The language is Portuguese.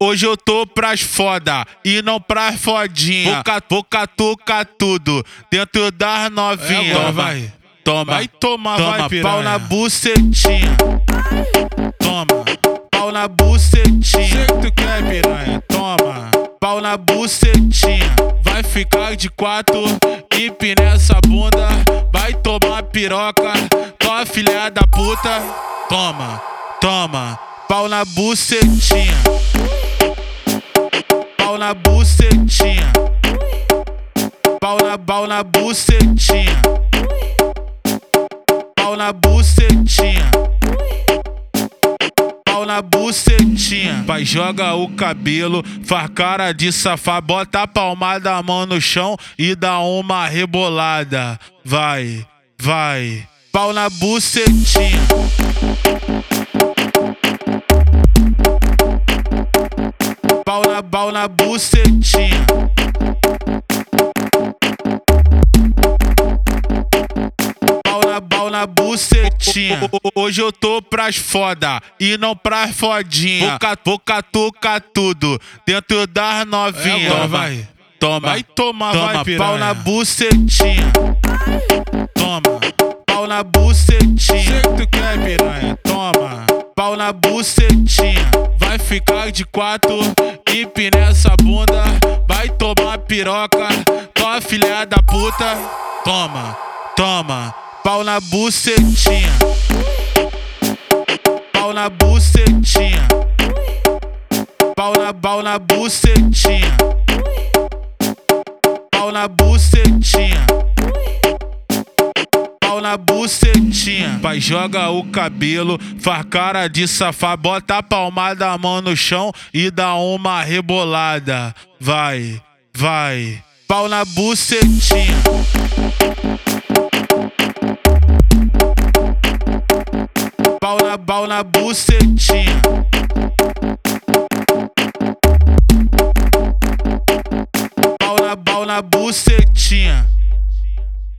Hoje eu tô pras foda e não pras fodinha. Vou, catucar tudo dentro das novinhas. É, vai. Toma, vai tomar, toma, vai, pau na bucetinha. Toma, pau na bucetinha. Sei que tu quer, piranha. Toma, pau na bucetinha. Vai ficar de quatro, empina essa bunda. Vai tomar piroca, tua filha da puta. Toma, toma pau na bucetinha. Pau na bucetinha. Pau na, pau na bucetinha. Pau na bucetinha. Pau na bucetinha. Pai joga o cabelo, faz cara de safá, bota a palma da mão no chão e dá uma rebolada. Vai, vai. Pau na bucetinha. Na, bucetinha. Pau na, pau na bucetinha. Hoje eu tô pras foda e não pras fodinha. Vou, catucar tudo dentro das novinhas. É, vai. Toma, vai tomar, toma, vai, piranha. pau na bucetinha. Toma, pau na bucetinha. Sei que tu quer, piranha. Toma, pau na bucetinha. Vai ficar de quatro empina essa bunda, vai tomar piroca, tua filha da puta. Toma, toma, pau na bucetinha. Pau na bucetinha. Pau na, pau na bucetinha. Pau na bucetinha na bucetinha. Pai joga o cabelo, faz cara de safá, bota a palma da mão no chão e dá uma rebolada. Vai, vai. Pau na bucetinha. Pau na, pau na bucetinha. Pau na, pau na bucetinha.